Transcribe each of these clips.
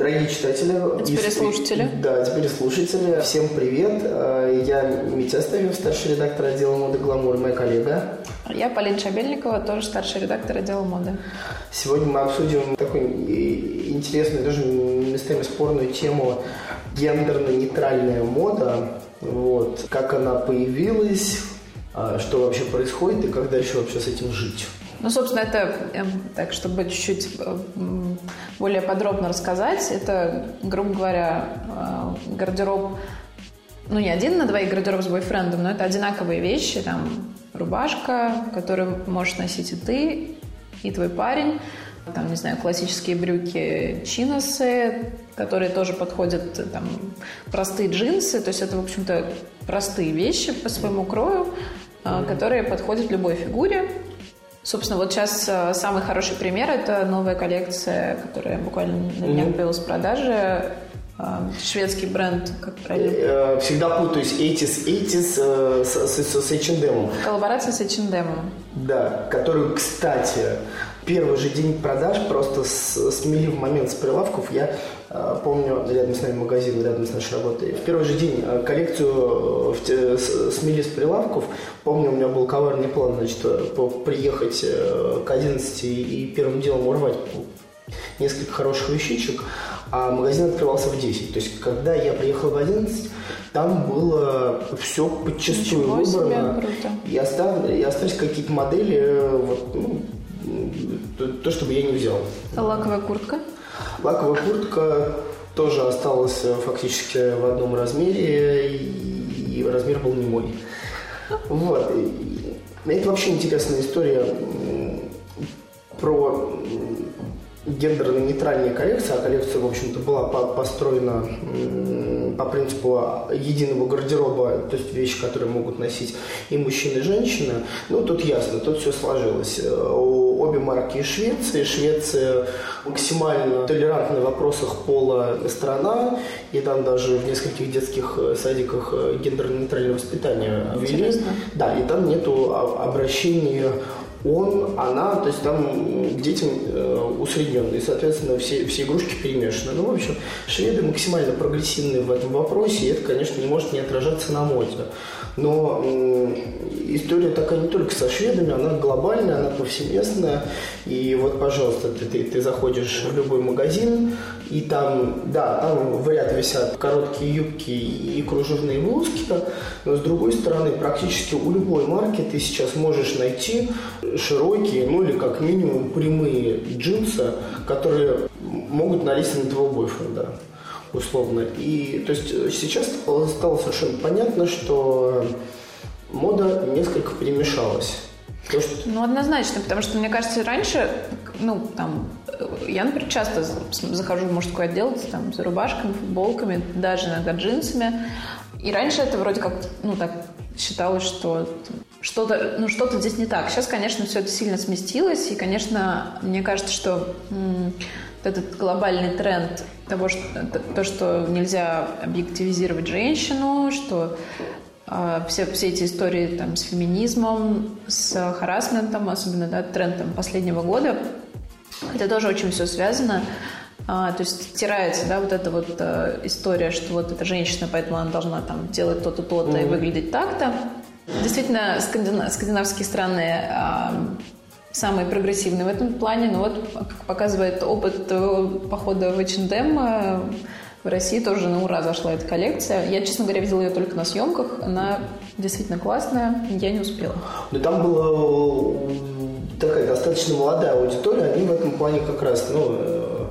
Дорогие читатели. А теперь и слушатели. Да, теперь и слушатели. Всем привет. Э, я Митя Ставев, старший редактор отдела моды «Гламур», моя коллега. Я Полина Шабельникова, тоже старший редактор отдела моды. Сегодня мы обсудим такую интересную, даже местами спорную тему гендерно-нейтральная мода. Вот. Как она появилась, а, что вообще происходит и как дальше вообще с этим жить. Ну, собственно, это, эм, так, чтобы чуть-чуть э, более подробно рассказать, это, грубо говоря, э, гардероб, ну, не один на двоих гардероб с бойфрендом, но это одинаковые вещи, там, рубашка, которую можешь носить и ты, и твой парень, там, не знаю, классические брюки, чиносы, которые тоже подходят, там, простые джинсы, то есть это, в общем-то, простые вещи по своему крою, mm-hmm. которые подходят любой фигуре, Собственно, вот сейчас э, самый хороший пример – это новая коллекция, которая буквально на днях появилась в продаже. Э, шведский бренд, как правильно? Э, всегда путаюсь 80s, 80s с, с, с H&M. Коллаборация с H&M. Да, которую, кстати, первый же день продаж просто смели в момент с прилавков. Я помню, рядом с нами магазин, рядом с нашей работой. В первый же день э, коллекцию э, смели с прилавков. Помню, у меня был коварный план, значит, приехать к 11 и первым делом урвать несколько хороших вещичек, а магазин открывался в 10. То есть, когда я приехал в 11, там было все подчастую Ничего выбрано. И, остав, и остались какие-то модели, вот, ну, то, то, чтобы я не взял. Лаковая куртка? Лаковая куртка тоже осталась э, фактически в одном размере, и размер был не мой. Вот. Это вообще интересная история про гендерно-нейтральная коллекция, а коллекция, в общем-то, была построена по принципу единого гардероба, то есть вещи, которые могут носить и мужчины, и женщины. Ну, тут ясно, тут все сложилось. Обе марки из Швеции. Швеция максимально толерантна в вопросах пола страна, и там даже в нескольких детских садиках гендерно-нейтральное воспитание ввели. Да, и там нету обращения он, она, то есть там детям э, усредненно, и, соответственно, все, все игрушки перемешаны. Ну, в общем, шведы максимально прогрессивные в этом вопросе, и это, конечно, не может не отражаться на моде. Но э, история такая не только со шведами, она глобальная, она повсеместная. И вот, пожалуйста, ты, ты, ты заходишь в любой магазин, и там, да, там в ряд висят короткие юбки и кружевные блузки, но с другой стороны, практически у любой марки ты сейчас можешь найти широкие, ну или как минимум прямые джинсы, которые могут налезть на твоего бойфренда условно. И то есть сейчас стало совершенно понятно, что мода несколько перемешалась. То, что... Ну, однозначно, потому что, мне кажется, раньше, ну, там, я, например, часто захожу в мужской отдел там, за рубашками, футболками, даже иногда джинсами. И раньше это вроде как, ну, так считалось, что что-то, ну, что-то здесь не так. Сейчас, конечно, все это сильно сместилось, и, конечно, мне кажется, что м- этот глобальный тренд того, что, то, что нельзя объективизировать женщину, что э, все, все эти истории там, с феминизмом, с харасментом, особенно да, трендом последнего года, это тоже очень все связано. А, то есть стирается, да, вот эта вот а, история, что вот эта женщина, поэтому она должна там делать то-то, то-то mm-hmm. и выглядеть так-то. Действительно, скандинав, скандинавские страны а, самые прогрессивные в этом плане. Но вот, как показывает опыт похода в H&M, в России тоже на ура зашла эта коллекция. Я, честно говоря, видела ее только на съемках. Она действительно классная. Я не успела. Но там была такая достаточно молодая аудитория. Они в этом плане как раз, ну, э,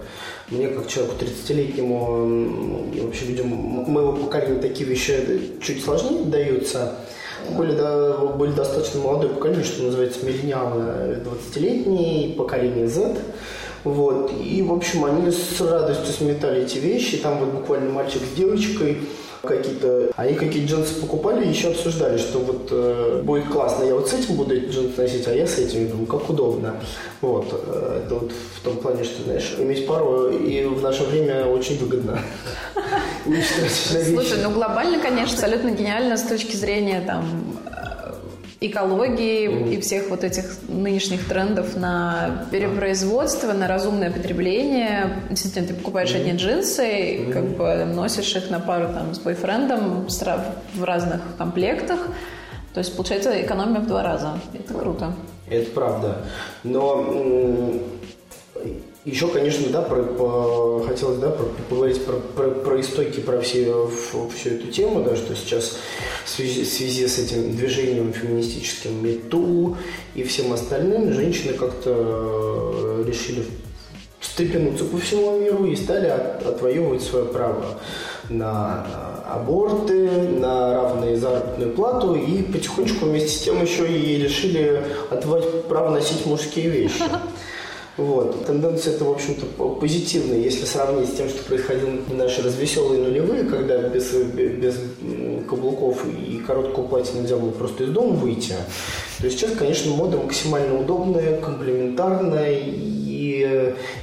мне как человеку 30-летнему и вообще людям моего поколения такие вещи чуть сложнее даются были, да, были достаточно молодое поколение, что называется миллениалы 20-летние, поколение Z. Вот. И, в общем, они с радостью сметали эти вещи. Там вот буквально мальчик с девочкой какие-то... Они какие джинсы покупали и еще обсуждали, что вот э, будет классно, я вот с этим буду эти джинсы носить, а я с этим. думаю, как удобно. Вот. Э, это вот в том плане, что, знаешь, иметь пару и в наше время очень выгодно. Слушай, ну глобально, конечно, абсолютно гениально с точки зрения там экологии mm-hmm. и всех вот этих нынешних трендов на перепроизводство, на разумное потребление. Действительно, ты покупаешь mm-hmm. одни джинсы, mm-hmm. как бы носишь их на пару там с бойфрендом в разных комплектах. То есть получается экономия в два раза. Это круто. Это правда. Но еще, конечно, да, про, по, хотелось да, про, поговорить про, про, про истоки, про все, всю эту тему, да, что сейчас в связи, в связи с этим движением феминистическим МИТУ и всем остальным женщины как-то э, решили встрепенуться по всему миру и стали от, отвоевывать свое право на аборты, на равную заработную плату и потихонечку вместе с тем еще и решили отвоевать право носить мужские вещи. Вот. Тенденция это, в общем-то, позитивная, если сравнить с тем, что происходило в наши развеселые нулевые, когда без, без каблуков и короткого платья нельзя было просто из дома выйти. То есть сейчас, конечно, мода максимально удобная, комплементарная и,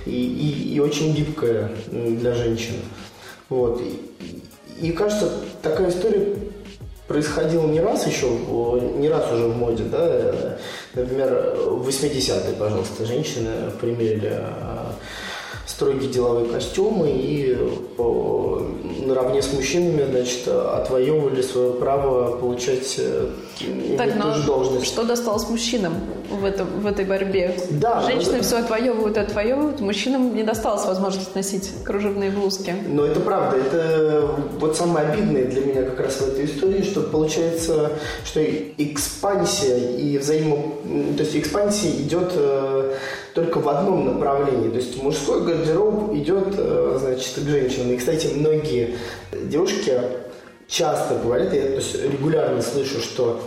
и, и, и очень гибкая для женщин. Вот. И, и кажется, такая история происходило не раз еще, не раз уже в моде, да, например, в 80-е, пожалуйста, женщины примерили а, строгие деловые костюмы и наравне с мужчинами, значит, отвоевывали свое право получать так, но должность. Что досталось мужчинам в, этом, в этой борьбе? Да, Женщины это... все отвоевывают и отвоевывают, мужчинам не досталось возможности носить кружевные блузки. Но это правда, это вот самое обидное для меня как раз в этой истории, что получается, что экспансия и взаимо... То есть экспансия идет э, только в одном направлении. То есть мужской гардероб идет, э, значит, к женщинам. И, кстати, многие девушки часто говорят, я то есть, регулярно слышу, что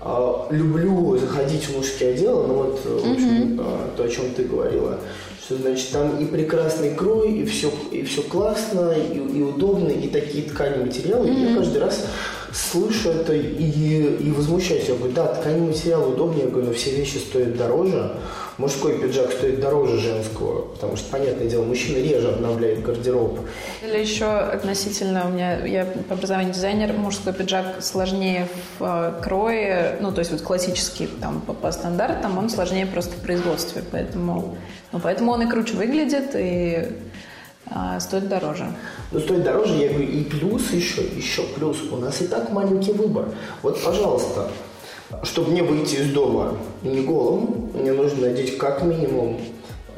э, люблю заходить в мужские отделы, ну вот, в общем, mm-hmm. то, о чем ты говорила, что, значит, там и прекрасный крой, и все, и все классно, и, и удобно, и такие ткани материалы. Mm-hmm. И я каждый раз слышу это и, и возмущаюсь. Я говорю, да, ткани материалы удобнее, я говорю, но все вещи стоят дороже мужской пиджак стоит дороже женского, потому что, понятное дело, мужчина реже обновляет гардероб. Или еще относительно, у меня, я по образованию дизайнер, мужской пиджак сложнее в э, крое, ну, то есть вот классический там по, по стандартам, он сложнее просто в производстве, поэтому, ну, поэтому он и круче выглядит, и а, стоит дороже. Ну, стоит дороже, я говорю, и плюс еще, еще плюс. У нас и так маленький выбор. Вот, пожалуйста, чтобы не выйти из дома не голым, мне нужно надеть как минимум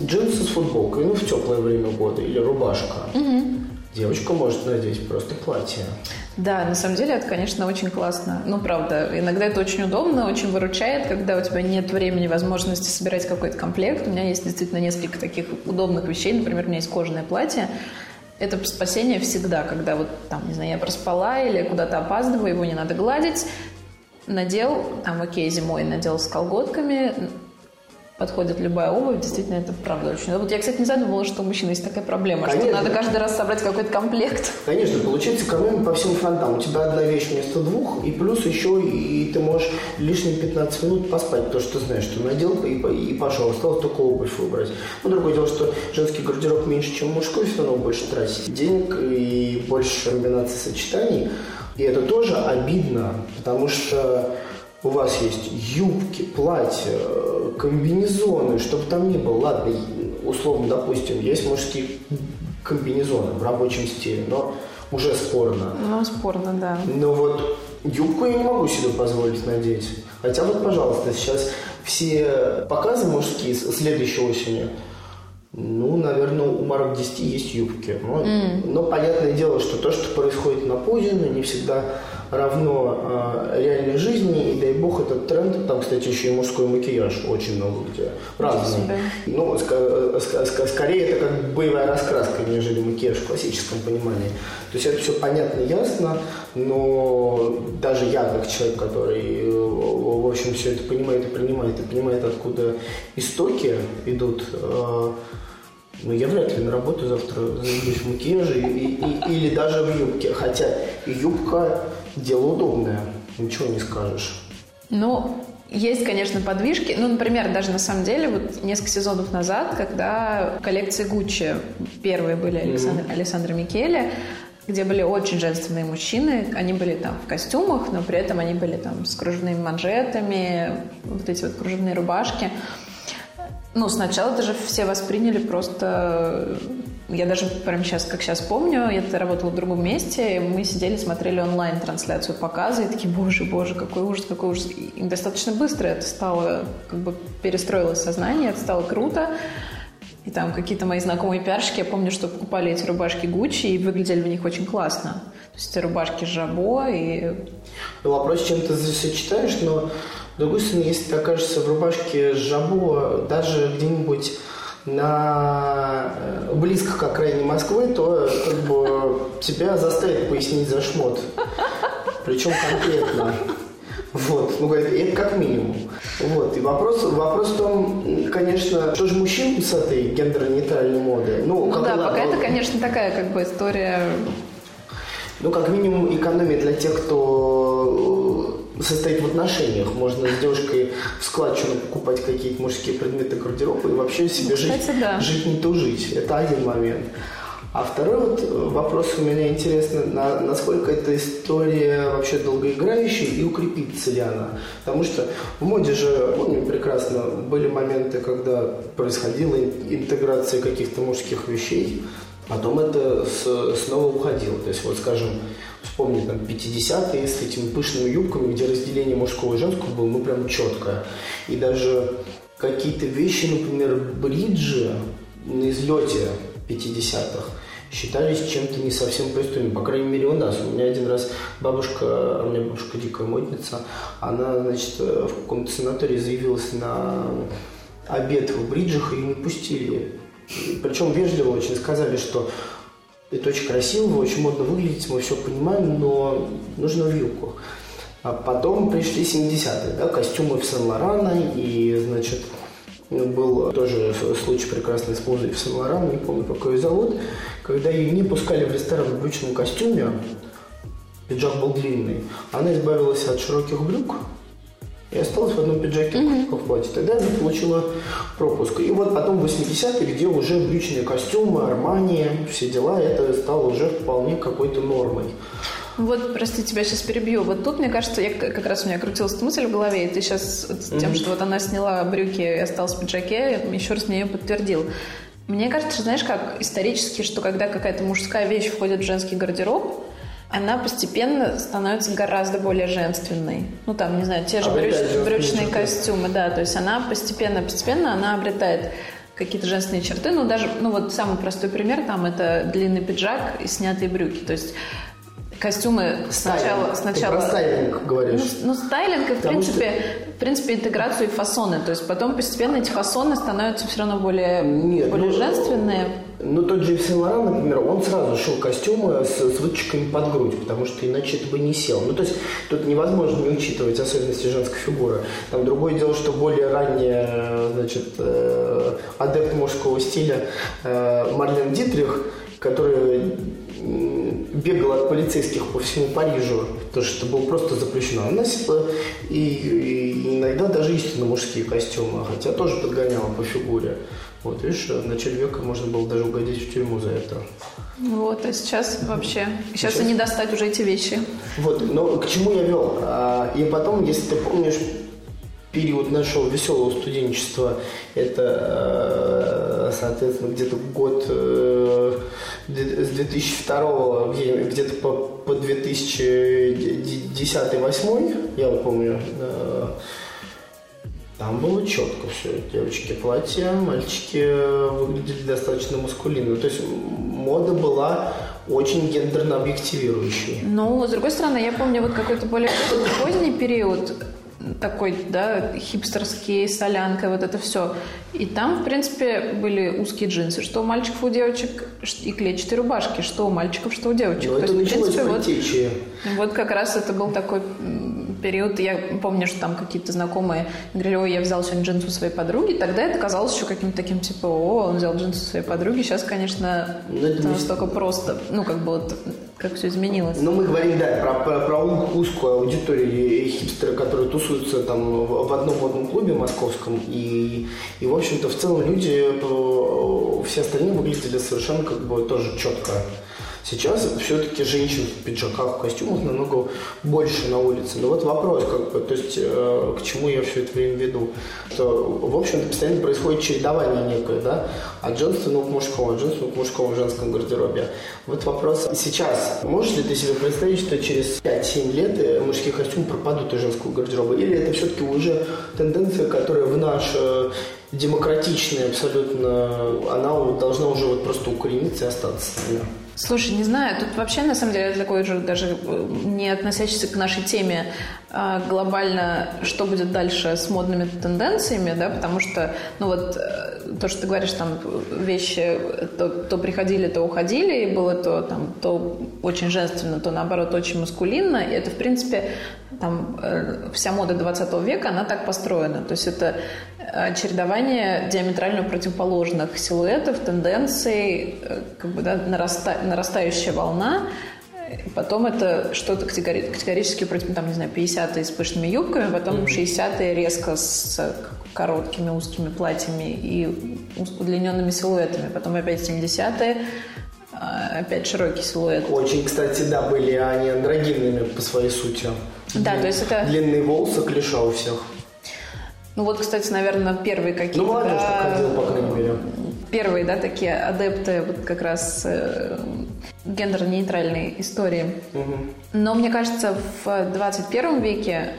джинсы с футболкой, ну, в теплое время года, или рубашка. Угу. Девочка может надеть просто платье. Да, на самом деле это, конечно, очень классно. Ну, правда, иногда это очень удобно, очень выручает, когда у тебя нет времени, возможности собирать какой-то комплект. У меня есть действительно несколько таких удобных вещей. Например, у меня есть кожаное платье. Это спасение всегда, когда вот там, не знаю, я проспала или куда-то опаздываю, его не надо гладить надел, там, окей, зимой надел с колготками, подходит любая обувь, действительно, это правда очень. Вот я, кстати, не задумывала, что у мужчин есть такая проблема, Конечно. что надо каждый раз собрать какой-то комплект. Конечно, получается экономия по всем фронтам. У тебя одна вещь вместо двух, и плюс еще и ты можешь лишние 15 минут поспать, потому что ты знаешь, что надел и, и пошел. Осталось только обувь выбрать. Ну, другое дело, что женский гардероб меньше, чем мужской, все равно больше тратить денег и больше комбинаций сочетаний. И это тоже обидно, потому что у вас есть юбки, платья, комбинезоны, чтобы там ни было. Ладно, условно, допустим, есть мужские комбинезоны в рабочем стиле, но уже спорно. Ну, спорно, да. Но вот юбку я не могу себе позволить надеть. Хотя вот, пожалуйста, сейчас все показы мужские следующей осенью – ну, наверное, у марок 10 есть юбки. Но, mm. но понятное дело, что то, что происходит на подиуме, не всегда равно э, реальной жизни. И дай бог этот тренд. Там, кстати, еще и мужской макияж очень много где. Разный. Ну, ск- ск- скорее это как боевая раскраска, нежели макияж в классическом понимании. То есть это все понятно, ясно, но даже я, как человек, который, в общем, все это понимает и принимает, и понимает, откуда истоки идут, э, ну, я вряд ли на работу завтра зайдусь в макияже и, и, или даже в юбке. Хотя юбка – дело удобное, ничего не скажешь. Ну, есть, конечно, подвижки. Ну, например, даже на самом деле, вот несколько сезонов назад, когда коллекции Гуччи первые были Александр, mm-hmm. Александра Микеле, где были очень женственные мужчины. Они были там в костюмах, но при этом они были там с кружевными манжетами, вот эти вот кружевные рубашки. Ну, сначала даже все восприняли просто... Я даже прямо сейчас, как сейчас помню, я работала в другом месте, мы сидели, смотрели онлайн-трансляцию показа, и такие, боже, боже, какой ужас, какой ужас. И достаточно быстро это стало, как бы перестроилось сознание, это стало круто. И там какие-то мои знакомые пиарщики, я помню, что покупали эти рубашки Гуччи и выглядели в них очень классно. То есть эти рубашки Жабо и... Ну, вопрос, чем ты сочетаешь, но с другой стороны, если ты окажешься в рубашке Жабо даже где-нибудь на э, близко к окраине Москвы, то как бы тебя заставят пояснить за шмот. Причем конкретно. Вот, ну, это как минимум. Вот, и вопрос, вопрос в том, конечно, что же мужчин с этой гендерно-нейтральной моды? Ну, ну как да, пока это, конечно, такая как бы история... Ну, как минимум, экономия для тех, кто состоит в отношениях. Можно с девушкой в складчину покупать какие-то мужские предметы гардероба и вообще себе Кстати, жить, да. жить не тужить. Это один момент. А второй вот э, вопрос у меня интересный, на, насколько эта история вообще долгоиграющая и укрепится ли она. Потому что в моде же, помню прекрасно, были моменты, когда происходила интеграция каких-то мужских вещей, потом это с, снова уходило. То есть вот, скажем, вспомни там 50-е с этими пышными юбками, где разделение мужского и женского было ну прям четкое. И даже какие-то вещи, например, бриджи на излете 50-х считались чем-то не совсем пристойным. По крайней мере, у нас. У меня один раз бабушка, у меня бабушка дикая модница, она, значит, в каком-то санатории заявилась на обед в бриджах, и не пустили. Причем вежливо очень сказали, что это очень красиво, очень модно выглядите, мы все понимаем, но нужно вилку. А потом пришли 70-е, да, костюмы в Сен-Лорана, и, значит, был тоже случай прекрасный с музой в Сен-Лоран, не помню, какой ее зовут, когда ее не пускали в ресторан в брючном костюме, пиджак был длинный, она избавилась от широких брюк, и осталась в одном пиджаке mm-hmm. в платье. Тогда она получила пропуск. И вот потом 80-е, где уже брючные костюмы, армани, все дела, это стало уже вполне какой-то нормой. Вот, прости, тебя сейчас перебью. Вот тут, мне кажется, я, как раз у меня крутилась мысль в голове, и ты сейчас с тем, mm-hmm. что вот она сняла брюки и осталась в пиджаке, еще раз мне ее подтвердил. Мне кажется, знаешь, как исторически, что когда какая-то мужская вещь входит в женский гардероб, она постепенно становится гораздо более женственной. Ну, там, не знаю, те же брюч, брючные костюмы, да, то есть она постепенно-постепенно она обретает какие-то женственные черты, ну, даже, ну, вот самый простой пример, там, это длинный пиджак и снятые брюки, то есть костюмы сначала... сначала Ты про стайлинг говоришь. Ну, ну стайлинг и, в принципе, что... в принципе, интеграцию и фасоны. То есть потом постепенно эти фасоны становятся все равно более, Нет, более ну, женственные. Ну, тот же Сен Лоран, например, он сразу шел костюмы с, с выточками под грудь, потому что иначе это бы не сел. Ну, то есть тут невозможно не учитывать особенности женской фигуры. Там другое дело, что более ранее, значит, э, адепт мужского стиля э, Марлен Дитрих, который бегала от полицейских по всему Парижу, потому что это было просто запрещено. Она носила и, и иногда даже истинно мужские костюмы, хотя тоже подгоняла по фигуре. Вот, видишь, в начале века можно было даже угодить в тюрьму за это. Вот, а сейчас вообще, сейчас, сейчас... и не достать уже эти вещи. Вот, но к чему я вел? А, и потом, если ты помнишь, период нашего веселого студенчества, это, э, соответственно, где-то год э, с 2002 где-то по, по 2010-2008, я помню, э, там было четко все. Девочки платья, мальчики выглядели достаточно мускулинно. То есть мода была очень гендерно объективирующей. Ну, с другой стороны, я помню вот какой-то более поздний период, такой, да, хипстерский, солянка, вот это все. И там, в принципе, были узкие джинсы, что у мальчиков, у девочек, и клетчатые рубашки, что у мальчиков, что у девочек. Ну, То это есть, началось в принципе, вот, вот как раз это был такой период, я помню, что там какие-то знакомые говорили, ой, я взял сегодня джинсы у своей подруги, тогда это казалось еще каким-то таким, типа, о, он взял джинсы у своей подруги, сейчас, конечно, Ну, это не- настолько просто, ну, как бы вот, как все изменилось. Ну, мы говорим, да, про, про, про узкую аудиторию и хипстеры, которые тусуются там в, в одном водном клубе московском. И, и, в общем-то, в целом люди, э, все остальные выглядели совершенно как бы тоже четко. Сейчас все-таки женщин в пиджаках, в костюмах намного больше на улице. Но вот вопрос, как бы, то есть, э, к чему я все это время веду. Что, в общем-то, постоянно происходит чередование некое, да, от женственного к мужскому, от женственного к мужскому в женском гардеробе. Вот вопрос сейчас. Можешь ли ты себе представить, что через 5-7 лет э, мужские костюмы пропадут из женского гардероба? Или это все-таки уже тенденция, которая в наш демократичный абсолютно, она должна уже вот просто укорениться и остаться? Слушай, не знаю, тут вообще на самом деле такой же даже э, не относящийся к нашей теме глобально, что будет дальше с модными тенденциями, да, потому что, ну вот, э, то, что ты говоришь, там, вещи то, то приходили, то уходили, и было то, там, то очень женственно, то, наоборот, очень маскулинно, и это, в принципе, там, э, вся мода 20 века, она так построена, то есть это чередование диаметрально противоположных силуэтов, тенденций, э, как бы, да, нараста- нарастающая волна, Потом это что-то категори- категорически там, не знаю, 50-е с пышными юбками, потом 60-е резко с короткими узкими платьями и удлиненными силуэтами. Потом опять 70-е, а, опять широкий силуэт. Очень, кстати, да, были они андрогинными по своей сути. Да, то есть это- Длинные волосы, клиша у всех. Ну вот, кстати, наверное, первые какие-то... Ну, молодежь да, так ходила, по крайней мере. Первые, да, такие адепты вот как раз э, гендерно-нейтральной истории. Мгм. Но мне кажется, в 21 веке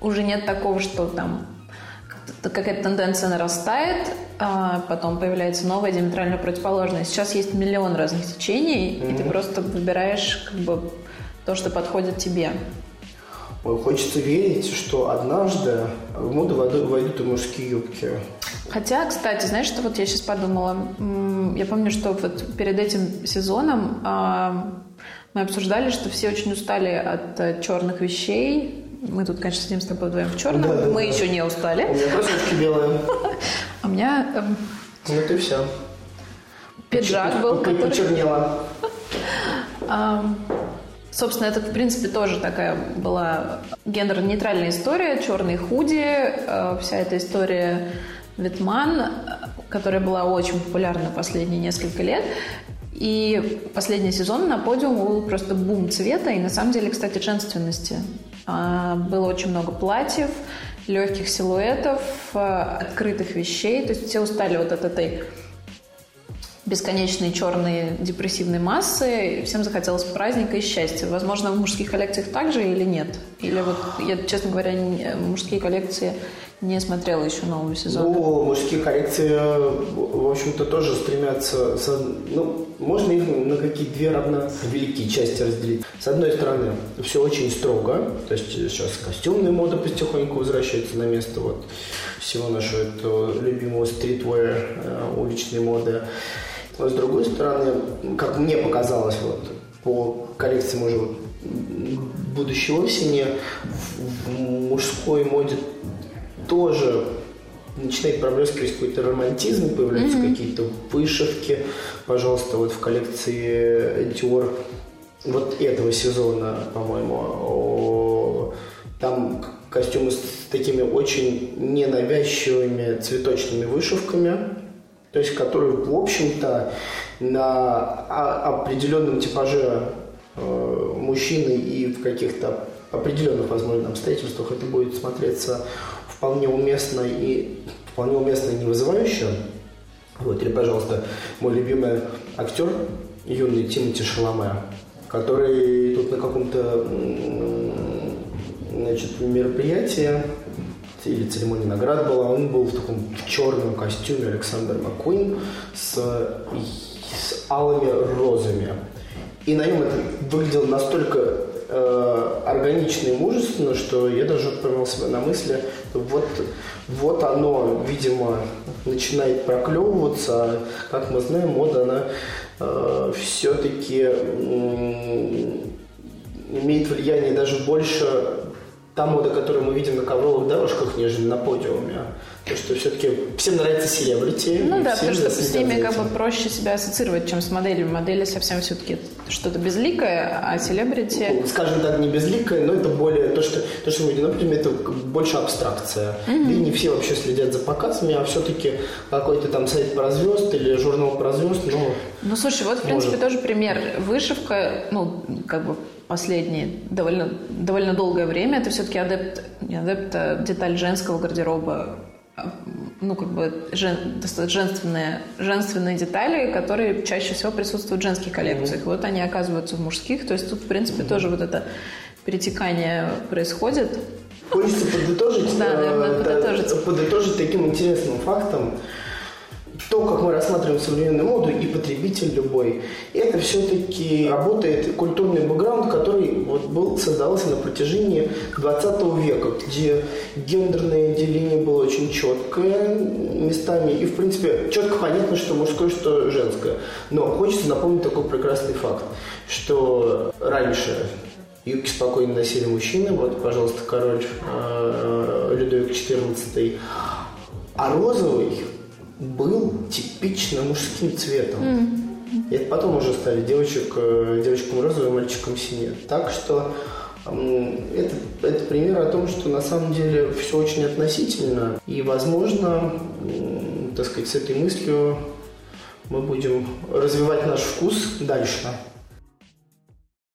уже нет такого, что там какая-то тенденция нарастает, а потом появляется новая диаметрально противоположная. Сейчас есть миллион разных течений, и ты просто выбираешь как бы то, что подходит тебе. Ой, Хочется верить, что однажды в моду войду- войдут и мужские юбки. Хотя, кстати, знаешь, что вот я сейчас подумала? Я помню, что вот перед этим сезоном а, мы обсуждали, что все очень устали от э, черных вещей. Мы тут, конечно, сидим с тобой вдвоем в черном. Да, да, мы да. еще не У устали. меня кроссовки белые. А у меня Ну это все. пиджак был, который... Почернела. Собственно, это, в принципе, тоже такая была гендерно-нейтральная история. Черные худи, э, вся эта история Витман, э, которая была очень популярна последние несколько лет. И последний сезон на подиуме был просто бум цвета и, на самом деле, кстати, женственности. А, Было очень много платьев, легких силуэтов, э, открытых вещей. То есть все устали вот от этой бесконечные черные депрессивные массы. Всем захотелось праздника и счастья. Возможно, в мужских коллекциях также или нет? Или вот я, честно говоря, не- мужские коллекции не смотрела еще нового сезона. Ну, мужские коллекции, в общем-то, тоже стремятся... со- Ну, можно их на какие две равно великие части разделить. С одной стороны, все очень строго. То есть сейчас костюмная мода потихоньку возвращается на место вот всего нашего этого любимого стритвея, э, уличной моды. Но с другой стороны, как мне показалось, вот, по коллекциям уже вот, м, будущей осени, в мужской моде тоже начинает проблескивать какой-то романтизм, появляются какие-то вышивки. Пожалуйста, вот в коллекции Dior вот этого сезона, по-моему, там костюмы с такими очень ненавязчивыми цветочными вышивками, то есть которые, в общем-то, на определенном типаже э, мужчины и в каких-то определенных, возможно, обстоятельствах это будет смотреться вполне уместно и вполне уместно и не вызывающе. Вот, или, пожалуйста, мой любимый актер, юный Тимоти Шаломе, который тут на каком-то значит, мероприятии или церемонии наград была, он был в таком черном костюме Александр Маккуин с, с алыми розами. И на нем это выглядело настолько э, органично и мужественно, что я даже поймал себя на мысли, вот, вот оно, видимо, начинает проклевываться. А, Как мы знаем, мода, она э, все-таки м, имеет влияние даже больше та мода, которую мы видим на ковровых дорожках, нежели на подиуме. То, что все-таки всем нравится селебрити. Ну да, потому что с ними как бы проще себя ассоциировать, чем с моделями. Модели совсем все-таки что-то безликое, а селебрити... Ну, скажем так, не безликое, но это более то, что, то, что мы видим, например, это больше абстракция. Mm-hmm. И не все вообще следят за показами, а все-таки какой-то там сайт про звезд или журнал про звезд, ну... Ну, слушай, вот, в принципе, может. тоже пример. Вышивка, ну, как бы последние довольно, довольно долгое время это все-таки адепт, не адепт, а деталь женского гардероба ну, как бы жен, женственные, женственные детали, которые чаще всего присутствуют в женских коллекциях. Mm-hmm. Вот они оказываются в мужских. То есть тут, в принципе, mm-hmm. тоже вот это перетекание происходит. Хочется подытожить, да, наверное, э, подытожить. подытожить таким интересным фактом, то, как мы рассматриваем современную моду и потребитель любой, это все-таки работает культурный бэкграунд, который вот был, создался на протяжении 20 века, где гендерное деление было очень четкое местами, и, в принципе, четко понятно, что мужское, что женское. Но хочется напомнить такой прекрасный факт, что раньше юбки спокойно носили мужчины, вот, пожалуйста, король э, Людовик XIV, а розовый был типично мужским цветом. Mm. И это потом уже стали девочек, э, девочкам розовый, мальчикам синий. Так что это, это пример о том, что на самом деле все очень относительно. И, возможно, так сказать, с этой мыслью мы будем развивать наш вкус дальше.